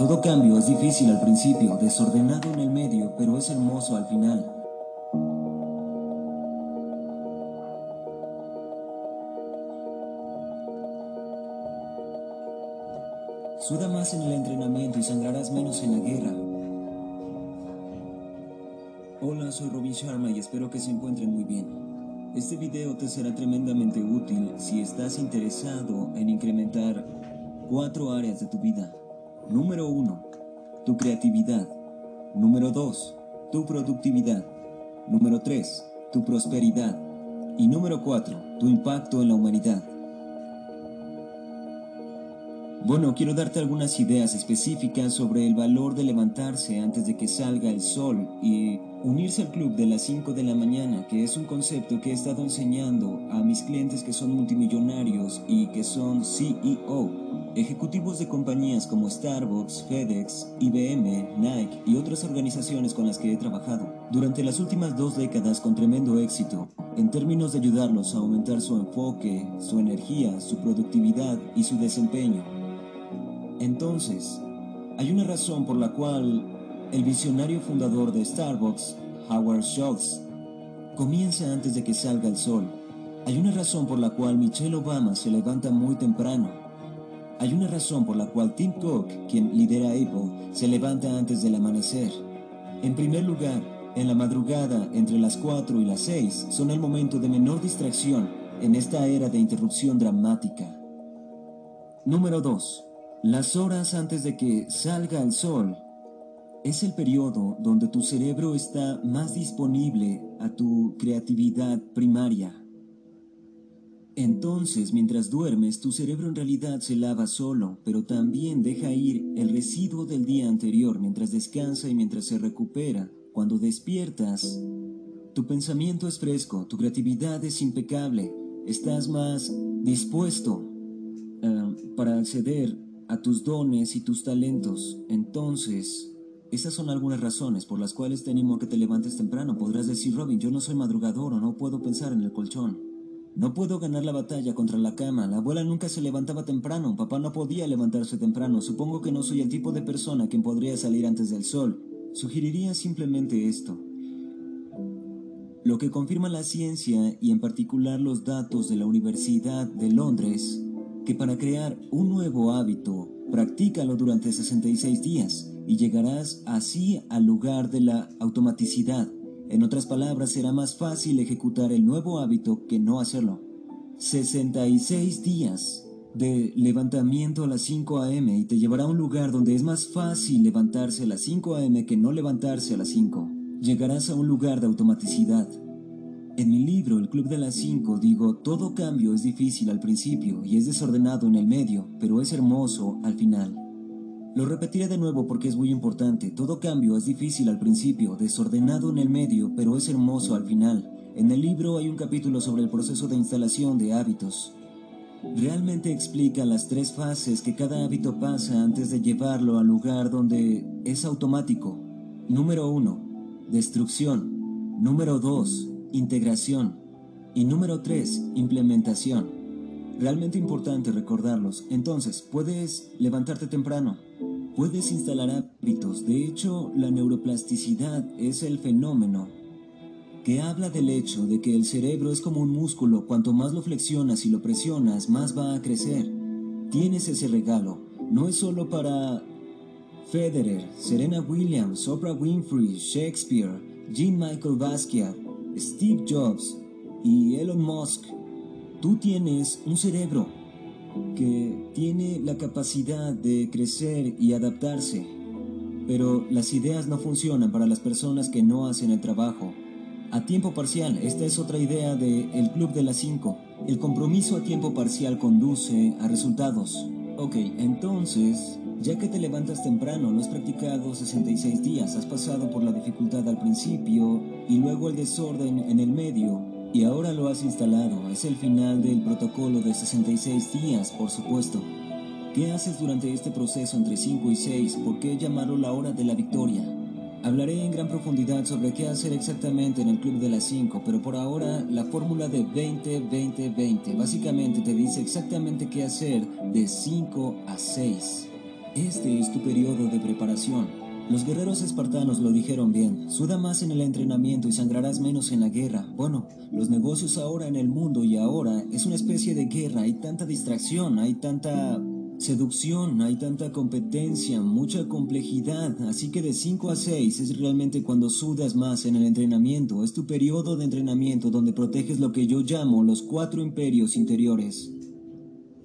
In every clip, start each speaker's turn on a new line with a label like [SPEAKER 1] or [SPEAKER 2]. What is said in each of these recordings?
[SPEAKER 1] Todo cambio es difícil al principio, desordenado en el medio, pero es hermoso al final. Suda más en el entrenamiento y sangrarás menos en la guerra. Hola, soy Robin Sharma y espero que se encuentren muy bien. Este video te será tremendamente útil si estás interesado en incrementar cuatro áreas de tu vida. Número 1. Tu creatividad. Número 2. Tu productividad. Número 3. Tu prosperidad. Y número 4. Tu impacto en la humanidad. Bueno, quiero darte algunas ideas específicas sobre el valor de levantarse antes de que salga el sol y unirse al club de las 5 de la mañana, que es un concepto que he estado enseñando a mis clientes que son multimillonarios y que son CEO, ejecutivos de compañías como Starbucks, FedEx, IBM, Nike y otras organizaciones con las que he trabajado durante las últimas dos décadas con tremendo éxito en términos de ayudarlos a aumentar su enfoque, su energía, su productividad y su desempeño. Entonces, hay una razón por la cual el visionario fundador de Starbucks, Howard Schultz, comienza antes de que salga el sol. Hay una razón por la cual Michelle Obama se levanta muy temprano. Hay una razón por la cual Tim Cook, quien lidera Apple, se levanta antes del amanecer. En primer lugar, en la madrugada entre las 4 y las 6 son el momento de menor distracción en esta era de interrupción dramática. Número 2. Las horas antes de que salga el sol es el periodo donde tu cerebro está más disponible a tu creatividad primaria. Entonces, mientras duermes, tu cerebro en realidad se lava solo, pero también deja ir el residuo del día anterior mientras descansa y mientras se recupera. Cuando despiertas, tu pensamiento es fresco, tu creatividad es impecable, estás más dispuesto uh, para acceder a tus dones y tus talentos. Entonces, esas son algunas razones por las cuales te animo a que te levantes temprano. Podrás decir, Robin, yo no soy madrugador o no puedo pensar en el colchón. No puedo ganar la batalla contra la cama. La abuela nunca se levantaba temprano. Papá no podía levantarse temprano. Supongo que no soy el tipo de persona quien podría salir antes del sol. Sugeriría simplemente esto. Lo que confirma la ciencia y en particular los datos de la Universidad de Londres que para crear un nuevo hábito, practícalo durante 66 días y llegarás así al lugar de la automaticidad. En otras palabras, será más fácil ejecutar el nuevo hábito que no hacerlo. 66 días de levantamiento a las 5 a.m. y te llevará a un lugar donde es más fácil levantarse a las 5 a.m. que no levantarse a las 5. Llegarás a un lugar de automaticidad. En mi libro El Club de las 5 digo, todo cambio es difícil al principio y es desordenado en el medio, pero es hermoso al final. Lo repetiré de nuevo porque es muy importante, todo cambio es difícil al principio, desordenado en el medio, pero es hermoso al final. En el libro hay un capítulo sobre el proceso de instalación de hábitos. Realmente explica las tres fases que cada hábito pasa antes de llevarlo al lugar donde es automático. Número 1. Destrucción. Número 2 integración. Y número 3, implementación. Realmente importante recordarlos. Entonces, puedes levantarte temprano. Puedes instalar hábitos. De hecho, la neuroplasticidad es el fenómeno que habla del hecho de que el cerebro es como un músculo. Cuanto más lo flexionas y lo presionas, más va a crecer. Tienes ese regalo. No es solo para Federer, Serena Williams, Oprah Winfrey, Shakespeare, Jean Michael Basquiat, Steve Jobs y Elon Musk, tú tienes un cerebro que tiene la capacidad de crecer y adaptarse, pero las ideas no funcionan para las personas que no hacen el trabajo. A tiempo parcial, esta es otra idea del el Club de las 5. El compromiso a tiempo parcial conduce a resultados. Ok, entonces, ya que te levantas temprano, lo has practicado 66 días, has pasado por la dificultad al principio y luego el desorden en el medio y ahora lo has instalado. Es el final del protocolo de 66 días, por supuesto. ¿Qué haces durante este proceso entre 5 y 6? ¿Por qué llamarlo la hora de la victoria? Hablaré en gran profundidad sobre qué hacer exactamente en el Club de las 5, pero por ahora la fórmula de 20-20-20 básicamente te dice exactamente qué hacer de 5 a 6. Este es tu periodo de preparación. Los guerreros espartanos lo dijeron bien, suda más en el entrenamiento y sangrarás menos en la guerra. Bueno, los negocios ahora en el mundo y ahora es una especie de guerra, hay tanta distracción, hay tanta seducción, hay tanta competencia, mucha complejidad, así que de 5 a 6 es realmente cuando sudas más en el entrenamiento, es tu periodo de entrenamiento donde proteges lo que yo llamo los cuatro imperios interiores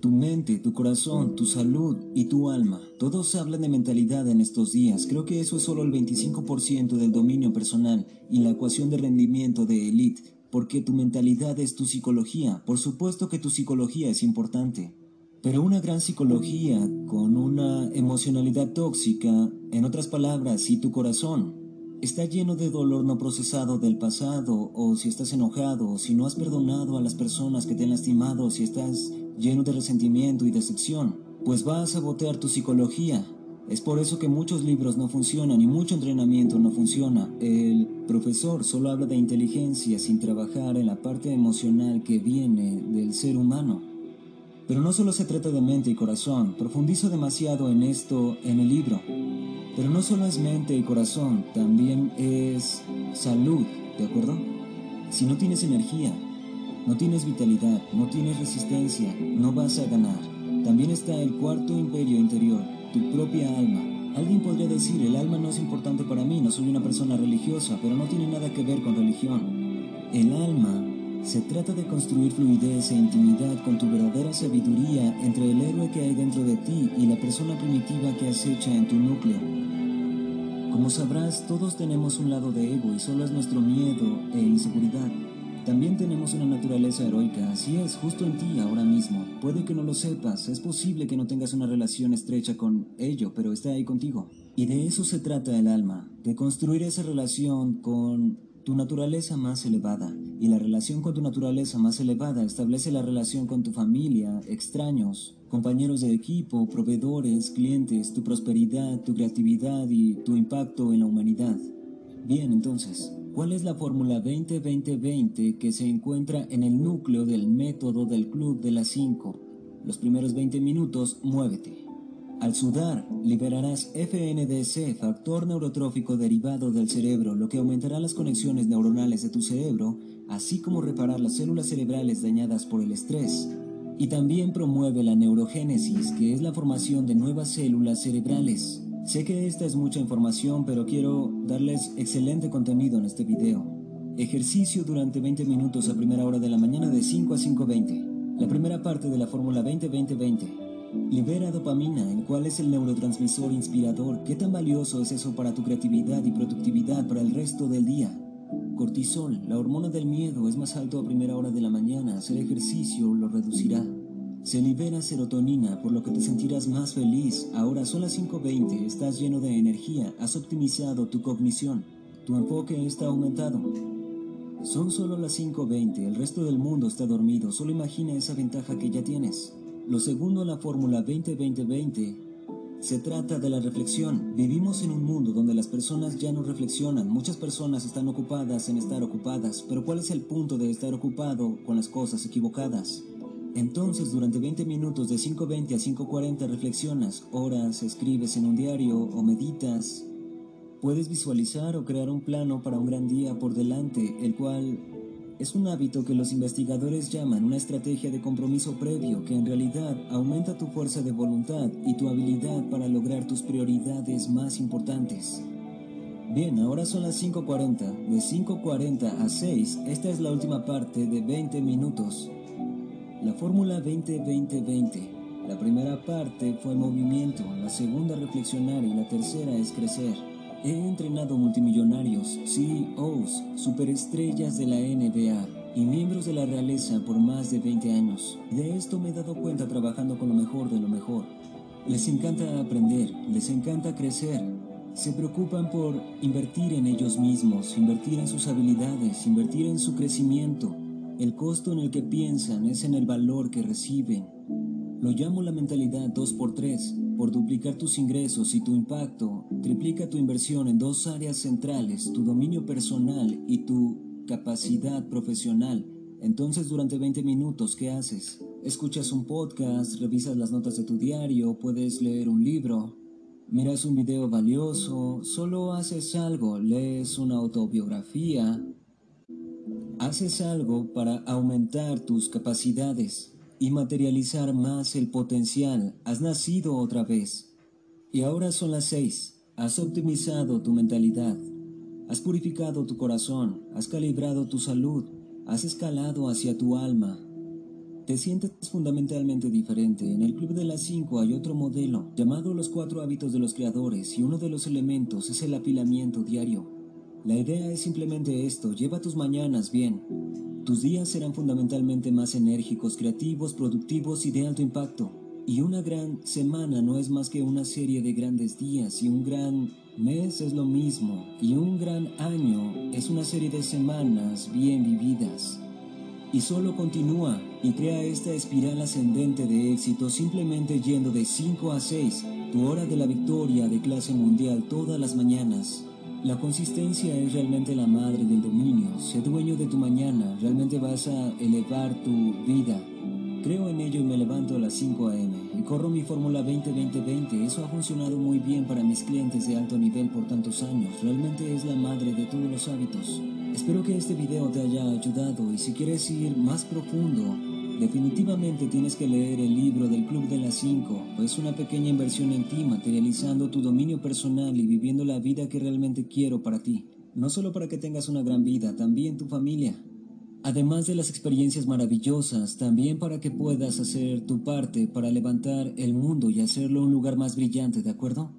[SPEAKER 1] tu mente, tu corazón, tu salud y tu alma. Todos hablan de mentalidad en estos días. Creo que eso es solo el 25% del dominio personal y la ecuación de rendimiento de elite, porque tu mentalidad es tu psicología. Por supuesto que tu psicología es importante. Pero una gran psicología con una emocionalidad tóxica, en otras palabras, si tu corazón está lleno de dolor no procesado del pasado, o si estás enojado, o si no has perdonado a las personas que te han lastimado, si estás lleno de resentimiento y decepción, pues va a sabotear tu psicología. Es por eso que muchos libros no funcionan y mucho entrenamiento no funciona. El profesor solo habla de inteligencia sin trabajar en la parte emocional que viene del ser humano. Pero no solo se trata de mente y corazón, profundizo demasiado en esto en el libro. Pero no solo es mente y corazón, también es salud, ¿de acuerdo? Si no tienes energía, no tienes vitalidad, no tienes resistencia, no vas a ganar. También está el cuarto imperio interior, tu propia alma. Alguien podría decir, el alma no es importante para mí, no soy una persona religiosa, pero no tiene nada que ver con religión. El alma se trata de construir fluidez e intimidad con tu verdadera sabiduría entre el héroe que hay dentro de ti y la persona primitiva que acecha en tu núcleo. Como sabrás, todos tenemos un lado de ego y solo es nuestro miedo e inseguridad. También tenemos una naturaleza heroica, así es, justo en ti ahora mismo. Puede que no lo sepas, es posible que no tengas una relación estrecha con ello, pero está ahí contigo. Y de eso se trata el alma, de construir esa relación con tu naturaleza más elevada. Y la relación con tu naturaleza más elevada establece la relación con tu familia, extraños, compañeros de equipo, proveedores, clientes, tu prosperidad, tu creatividad y tu impacto en la humanidad. Bien, entonces, ¿Cuál es la fórmula 20-20-20 que se encuentra en el núcleo del método del club de las 5? Los primeros 20 minutos, muévete. Al sudar, liberarás FNDC, factor neurotrófico derivado del cerebro, lo que aumentará las conexiones neuronales de tu cerebro, así como reparar las células cerebrales dañadas por el estrés. Y también promueve la neurogénesis, que es la formación de nuevas células cerebrales. Sé que esta es mucha información, pero quiero darles excelente contenido en este video. Ejercicio durante 20 minutos a primera hora de la mañana de 5 a 5.20. La primera parte de la fórmula 20-20-20. Libera dopamina, el cual es el neurotransmisor inspirador. ¿Qué tan valioso es eso para tu creatividad y productividad para el resto del día? Cortisol, la hormona del miedo, es más alto a primera hora de la mañana. Hacer ejercicio lo reducirá. Se libera serotonina, por lo que te sentirás más feliz. Ahora son las 5.20, estás lleno de energía, has optimizado tu cognición, tu enfoque está aumentado. Son solo las 5.20, el resto del mundo está dormido, solo imagina esa ventaja que ya tienes. Lo segundo en la fórmula 20-20-20 se trata de la reflexión. Vivimos en un mundo donde las personas ya no reflexionan. Muchas personas están ocupadas en estar ocupadas. Pero ¿cuál es el punto de estar ocupado con las cosas equivocadas? Entonces, durante 20 minutos de 5.20 a 5.40 reflexionas, oras, escribes en un diario o meditas. Puedes visualizar o crear un plano para un gran día por delante, el cual es un hábito que los investigadores llaman una estrategia de compromiso previo que en realidad aumenta tu fuerza de voluntad y tu habilidad para lograr tus prioridades más importantes. Bien, ahora son las 5.40. De 5.40 a 6, esta es la última parte de 20 minutos. La fórmula 20-20-20. La primera parte fue movimiento, la segunda reflexionar y la tercera es crecer. He entrenado multimillonarios, CEOs, superestrellas de la NBA y miembros de la realeza por más de 20 años. De esto me he dado cuenta trabajando con lo mejor de lo mejor. Les encanta aprender, les encanta crecer. Se preocupan por invertir en ellos mismos, invertir en sus habilidades, invertir en su crecimiento, el costo en el que piensan es en el valor que reciben. Lo llamo la mentalidad 2x3. Por duplicar tus ingresos y tu impacto, triplica tu inversión en dos áreas centrales, tu dominio personal y tu capacidad profesional. Entonces durante 20 minutos, ¿qué haces? escuchas un podcast, revisas las notas de tu diario, puedes leer un libro, miras un video valioso, solo haces algo, lees una autobiografía, haces algo para aumentar tus capacidades y materializar más el potencial. Has nacido otra vez. Y ahora son las seis. Has optimizado tu mentalidad. Has purificado tu corazón. Has calibrado tu salud. Has escalado hacia tu alma. Te sientes fundamentalmente diferente. En el Club de las 5 hay otro modelo llamado los cuatro hábitos de los creadores y uno de los elementos es el apilamiento diario. La idea es simplemente esto, lleva tus mañanas bien. Tus días serán fundamentalmente más enérgicos, creativos, productivos y de alto impacto. Y una gran semana no es más que una serie de grandes días y un gran mes es lo mismo. Y un gran año es una serie de semanas bien vividas. Y solo continúa y crea esta espiral ascendente de éxito simplemente yendo de 5 a 6, tu hora de la victoria de clase mundial todas las mañanas. La consistencia es realmente la madre del dominio. Sé dueño de tu mañana. Realmente vas a elevar tu vida. Creo en ello y me levanto a las 5 a.m. y corro mi Fórmula 20-20-20. Eso ha funcionado muy bien para mis clientes de alto nivel por tantos años. Realmente es la madre de todos los hábitos. Espero que este video te haya ayudado y si quieres ir más profundo, Definitivamente tienes que leer el libro del Club de las 5, pues una pequeña inversión en ti, materializando tu dominio personal y viviendo la vida que realmente quiero para ti. No solo para que tengas una gran vida, también tu familia. Además de las experiencias maravillosas, también para que puedas hacer tu parte para levantar el mundo y hacerlo un lugar más brillante, ¿de acuerdo?